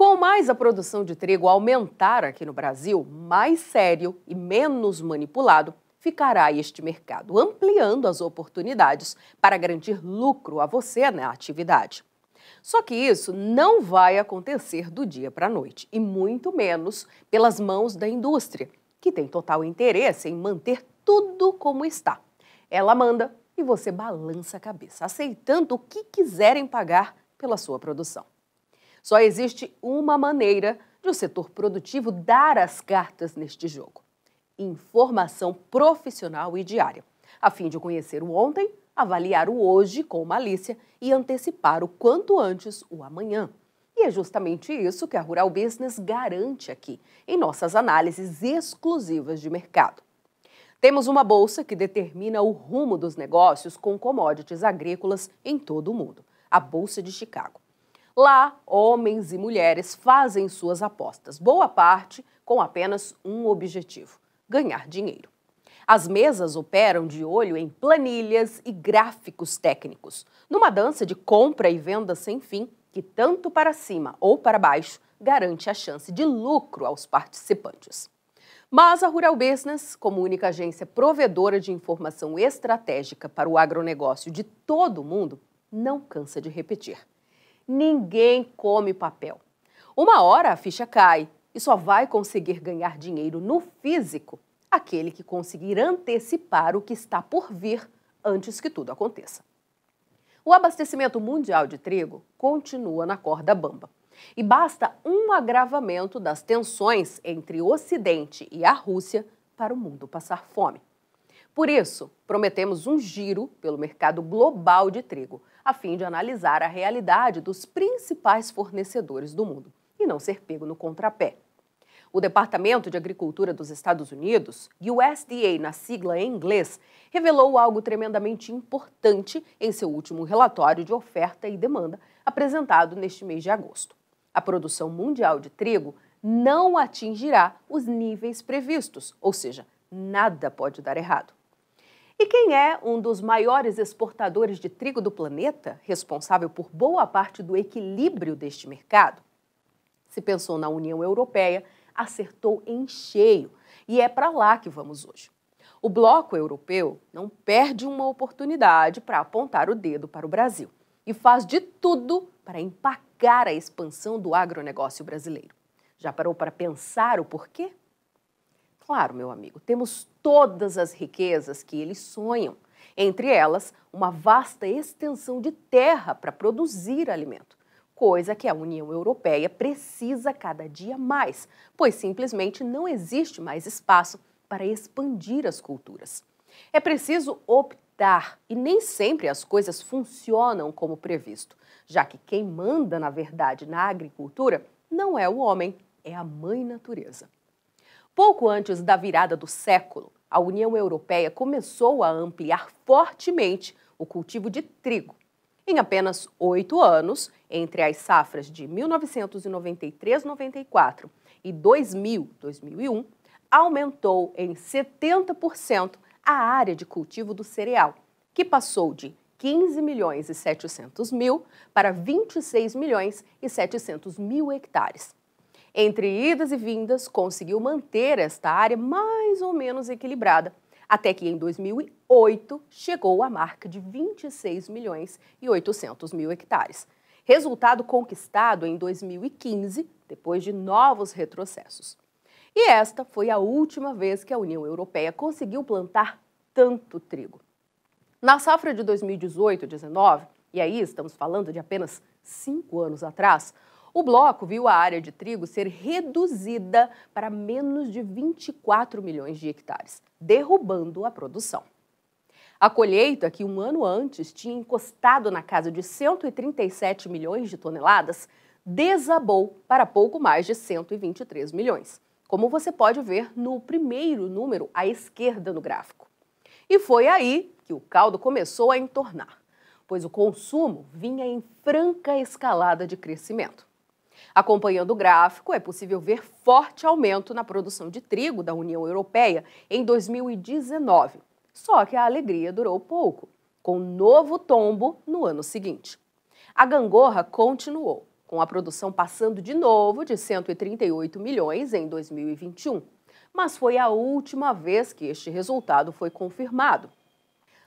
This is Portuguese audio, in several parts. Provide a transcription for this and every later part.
Com mais a produção de trigo aumentar aqui no Brasil, mais sério e menos manipulado ficará este mercado, ampliando as oportunidades para garantir lucro a você na atividade. Só que isso não vai acontecer do dia para a noite, e muito menos pelas mãos da indústria, que tem total interesse em manter tudo como está. Ela manda e você balança a cabeça, aceitando o que quiserem pagar pela sua produção. Só existe uma maneira de o setor produtivo dar as cartas neste jogo: informação profissional e diária, a fim de conhecer o ontem, avaliar o hoje com malícia e antecipar o quanto antes o amanhã. E é justamente isso que a Rural Business garante aqui, em nossas análises exclusivas de mercado. Temos uma bolsa que determina o rumo dos negócios com commodities agrícolas em todo o mundo, a Bolsa de Chicago. Lá, homens e mulheres fazem suas apostas, boa parte com apenas um objetivo: ganhar dinheiro. As mesas operam de olho em planilhas e gráficos técnicos, numa dança de compra e venda sem fim que, tanto para cima ou para baixo, garante a chance de lucro aos participantes. Mas a Rural Business, como única agência provedora de informação estratégica para o agronegócio de todo o mundo, não cansa de repetir. Ninguém come papel. Uma hora a ficha cai e só vai conseguir ganhar dinheiro no físico aquele que conseguir antecipar o que está por vir antes que tudo aconteça. O abastecimento mundial de trigo continua na corda bamba. E basta um agravamento das tensões entre o Ocidente e a Rússia para o mundo passar fome. Por isso, prometemos um giro pelo mercado global de trigo, a fim de analisar a realidade dos principais fornecedores do mundo e não ser pego no contrapé. O Departamento de Agricultura dos Estados Unidos, USDA na sigla em inglês, revelou algo tremendamente importante em seu último relatório de oferta e demanda apresentado neste mês de agosto. A produção mundial de trigo não atingirá os níveis previstos, ou seja, nada pode dar errado. E quem é um dos maiores exportadores de trigo do planeta, responsável por boa parte do equilíbrio deste mercado? Se pensou na União Europeia, acertou em cheio e é para lá que vamos hoje. O bloco europeu não perde uma oportunidade para apontar o dedo para o Brasil e faz de tudo para empacar a expansão do agronegócio brasileiro. Já parou para pensar o porquê? Claro, meu amigo, temos todas as riquezas que eles sonham, entre elas uma vasta extensão de terra para produzir alimento, coisa que a União Europeia precisa cada dia mais, pois simplesmente não existe mais espaço para expandir as culturas. É preciso optar e nem sempre as coisas funcionam como previsto, já que quem manda, na verdade, na agricultura não é o homem, é a mãe natureza. Pouco antes da virada do século, a União Europeia começou a ampliar fortemente o cultivo de trigo. Em apenas oito anos, entre as safras de 1993-94 e 2000-2001, aumentou em 70% a área de cultivo do cereal, que passou de 15 milhões e 700 mil para 26 milhões e 700 mil hectares. Entre idas e vindas, conseguiu manter esta área mais ou menos equilibrada, até que em 2008 chegou à marca de 26 milhões e 800 mil hectares. Resultado conquistado em 2015, depois de novos retrocessos. E esta foi a última vez que a União Europeia conseguiu plantar tanto trigo. Na safra de 2018-19, e aí estamos falando de apenas cinco anos atrás, o bloco viu a área de trigo ser reduzida para menos de 24 milhões de hectares, derrubando a produção. A colheita, que um ano antes tinha encostado na casa de 137 milhões de toneladas, desabou para pouco mais de 123 milhões, como você pode ver no primeiro número à esquerda no gráfico. E foi aí que o caldo começou a entornar, pois o consumo vinha em franca escalada de crescimento. Acompanhando o gráfico, é possível ver forte aumento na produção de trigo da União Europeia em 2019. Só que a alegria durou pouco, com novo tombo no ano seguinte. A gangorra continuou, com a produção passando de novo de 138 milhões em 2021. Mas foi a última vez que este resultado foi confirmado.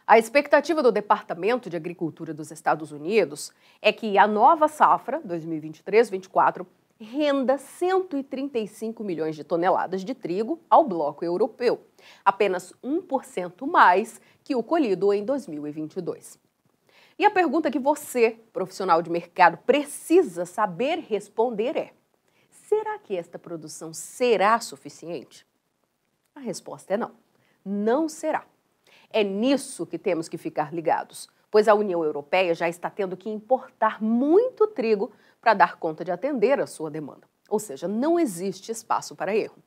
A expectativa do Departamento de Agricultura dos Estados Unidos é que a nova safra 2023-24 renda 135 milhões de toneladas de trigo ao bloco europeu, apenas 1% mais que o colhido em 2022. E a pergunta que você, profissional de mercado, precisa saber responder é: será que esta produção será suficiente? A resposta é não. Não será. É nisso que temos que ficar ligados, pois a União Europeia já está tendo que importar muito trigo para dar conta de atender a sua demanda. Ou seja, não existe espaço para erro.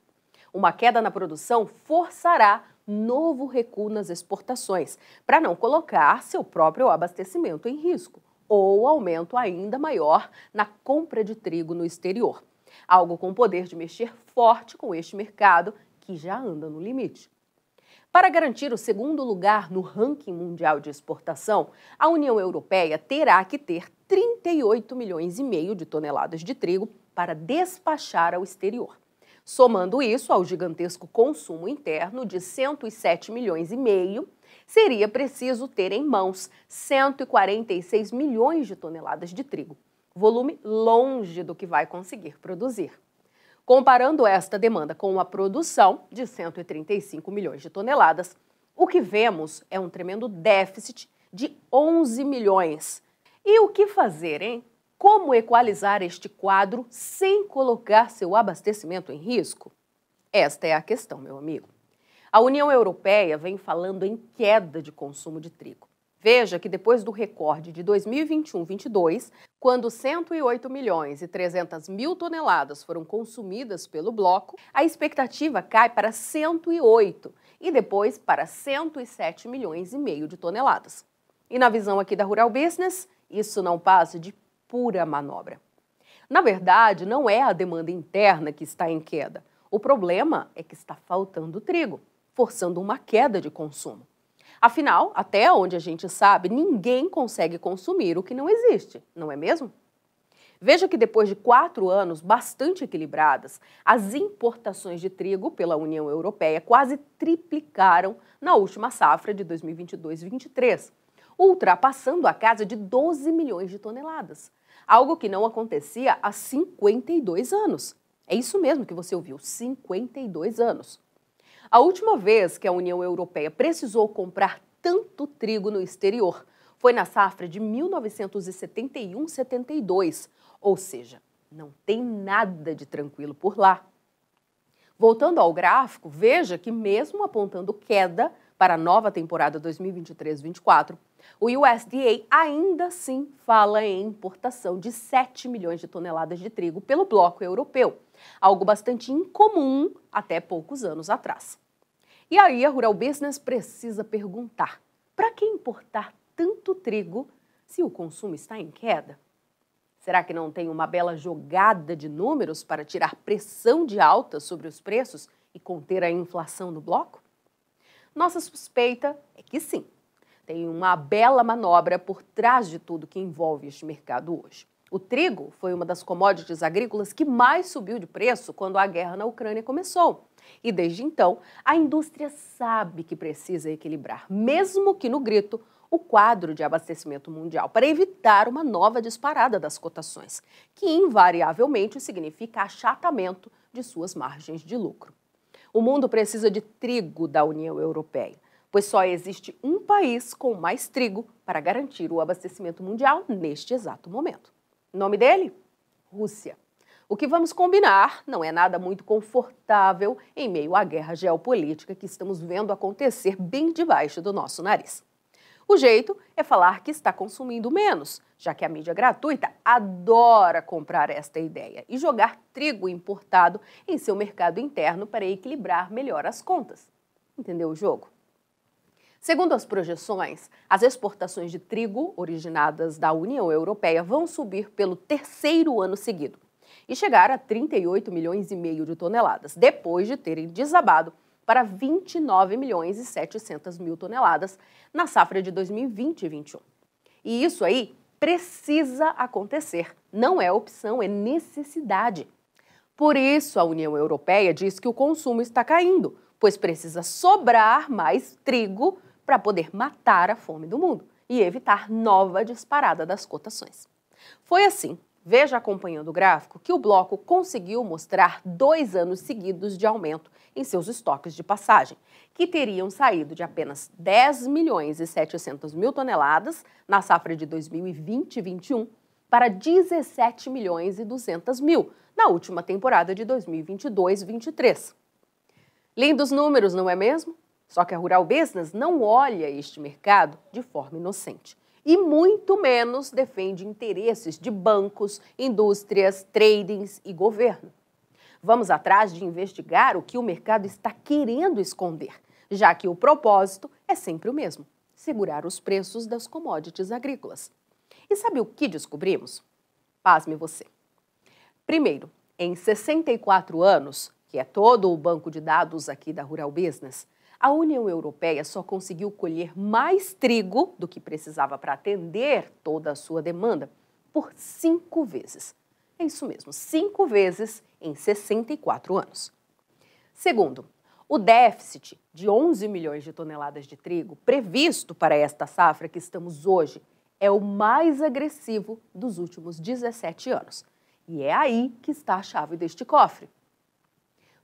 Uma queda na produção forçará novo recuo nas exportações, para não colocar seu próprio abastecimento em risco, ou aumento ainda maior na compra de trigo no exterior. Algo com poder de mexer forte com este mercado que já anda no limite. Para garantir o segundo lugar no ranking mundial de exportação, a União Europeia terá que ter 38 milhões e meio de toneladas de trigo para despachar ao exterior. Somando isso ao gigantesco consumo interno de 107 milhões e meio, seria preciso ter em mãos 146 milhões de toneladas de trigo, volume longe do que vai conseguir produzir. Comparando esta demanda com a produção de 135 milhões de toneladas, o que vemos é um tremendo déficit de 11 milhões. E o que fazer, hein? Como equalizar este quadro sem colocar seu abastecimento em risco? Esta é a questão, meu amigo. A União Europeia vem falando em queda de consumo de trigo. Veja que depois do recorde de 2021-22, quando 108 milhões e 300 mil toneladas foram consumidas pelo bloco, a expectativa cai para 108 e depois para 107 milhões e meio de toneladas. E na visão aqui da Rural Business, isso não passa de pura manobra. Na verdade, não é a demanda interna que está em queda. O problema é que está faltando trigo, forçando uma queda de consumo. Afinal, até onde a gente sabe, ninguém consegue consumir o que não existe, não é mesmo? Veja que depois de quatro anos bastante equilibradas, as importações de trigo pela União Europeia quase triplicaram na última safra de 2022-23, ultrapassando a casa de 12 milhões de toneladas, algo que não acontecia há 52 anos. É isso mesmo que você ouviu, 52 anos. A última vez que a União Europeia precisou comprar tanto trigo no exterior foi na safra de 1971-72, ou seja, não tem nada de tranquilo por lá. Voltando ao gráfico, veja que, mesmo apontando queda para a nova temporada 2023-24, o USDA ainda assim fala em importação de 7 milhões de toneladas de trigo pelo bloco europeu, algo bastante incomum até poucos anos atrás. E aí a Rural Business precisa perguntar: para que importar tanto trigo se o consumo está em queda? Será que não tem uma bela jogada de números para tirar pressão de alta sobre os preços e conter a inflação no bloco? Nossa suspeita é que sim. Tem uma bela manobra por trás de tudo que envolve este mercado hoje. O trigo foi uma das commodities agrícolas que mais subiu de preço quando a guerra na Ucrânia começou. E desde então, a indústria sabe que precisa equilibrar, mesmo que no grito, o quadro de abastecimento mundial para evitar uma nova disparada das cotações, que invariavelmente significa achatamento de suas margens de lucro. O mundo precisa de trigo da União Europeia, pois só existe um país com mais trigo para garantir o abastecimento mundial neste exato momento. Nome dele? Rússia. O que vamos combinar não é nada muito confortável em meio à guerra geopolítica que estamos vendo acontecer bem debaixo do nosso nariz. O jeito é falar que está consumindo menos, já que a mídia gratuita adora comprar esta ideia e jogar trigo importado em seu mercado interno para equilibrar melhor as contas. Entendeu o jogo? Segundo as projeções, as exportações de trigo originadas da União Europeia vão subir pelo terceiro ano seguido e chegar a 38 milhões e meio de toneladas, depois de terem desabado para 29 milhões e 700 mil toneladas na safra de 2020 e 2021. E isso aí precisa acontecer. Não é opção, é necessidade. Por isso, a União Europeia diz que o consumo está caindo, pois precisa sobrar mais trigo para poder matar a fome do mundo e evitar nova disparada das cotações. Foi assim, veja acompanhando o gráfico, que o bloco conseguiu mostrar dois anos seguidos de aumento em seus estoques de passagem, que teriam saído de apenas 10 milhões e 700 mil toneladas na safra de 2020 e 2021 para 17 milhões e 200 mil na última temporada de 2022-23. Lindos números, não é mesmo? Só que a Rural Business não olha este mercado de forma inocente e muito menos defende interesses de bancos, indústrias, tradings e governo. Vamos atrás de investigar o que o mercado está querendo esconder, já que o propósito é sempre o mesmo: segurar os preços das commodities agrícolas. E sabe o que descobrimos? Pasme você. Primeiro, em 64 anos, que é todo o banco de dados aqui da Rural Business, a União Europeia só conseguiu colher mais trigo do que precisava para atender toda a sua demanda por cinco vezes. É isso mesmo, cinco vezes em 64 anos. Segundo, o déficit de 11 milhões de toneladas de trigo previsto para esta safra que estamos hoje é o mais agressivo dos últimos 17 anos. E é aí que está a chave deste cofre.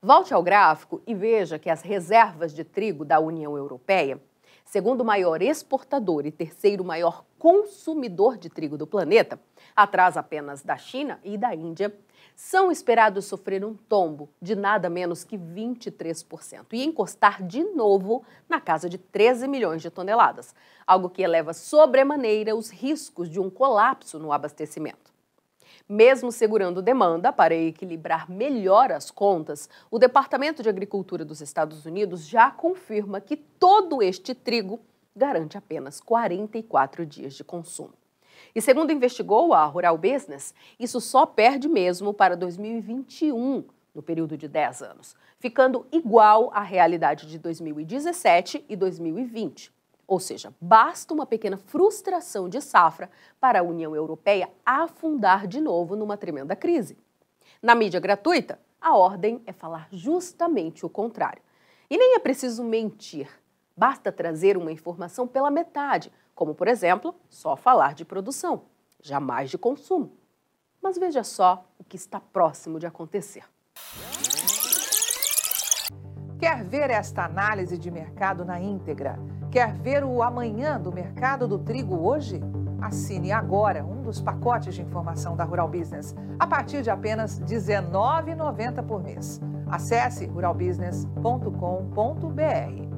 Volte ao gráfico e veja que as reservas de trigo da União Europeia, segundo maior exportador e terceiro maior consumidor de trigo do planeta, atrás apenas da China e da Índia, são esperados sofrer um tombo de nada menos que 23% e encostar de novo na casa de 13 milhões de toneladas, algo que eleva sobremaneira os riscos de um colapso no abastecimento. Mesmo segurando demanda para equilibrar melhor as contas, o Departamento de Agricultura dos Estados Unidos já confirma que todo este trigo garante apenas 44 dias de consumo. E segundo investigou a Rural Business, isso só perde mesmo para 2021, no período de 10 anos, ficando igual à realidade de 2017 e 2020. Ou seja, basta uma pequena frustração de safra para a União Europeia afundar de novo numa tremenda crise. Na mídia gratuita, a ordem é falar justamente o contrário. E nem é preciso mentir, basta trazer uma informação pela metade, como, por exemplo, só falar de produção, jamais de consumo. Mas veja só o que está próximo de acontecer. Quer ver esta análise de mercado na íntegra? Quer ver o amanhã do mercado do trigo hoje? Assine agora um dos pacotes de informação da Rural Business a partir de apenas R$ 19,90 por mês. Acesse ruralbusiness.com.br.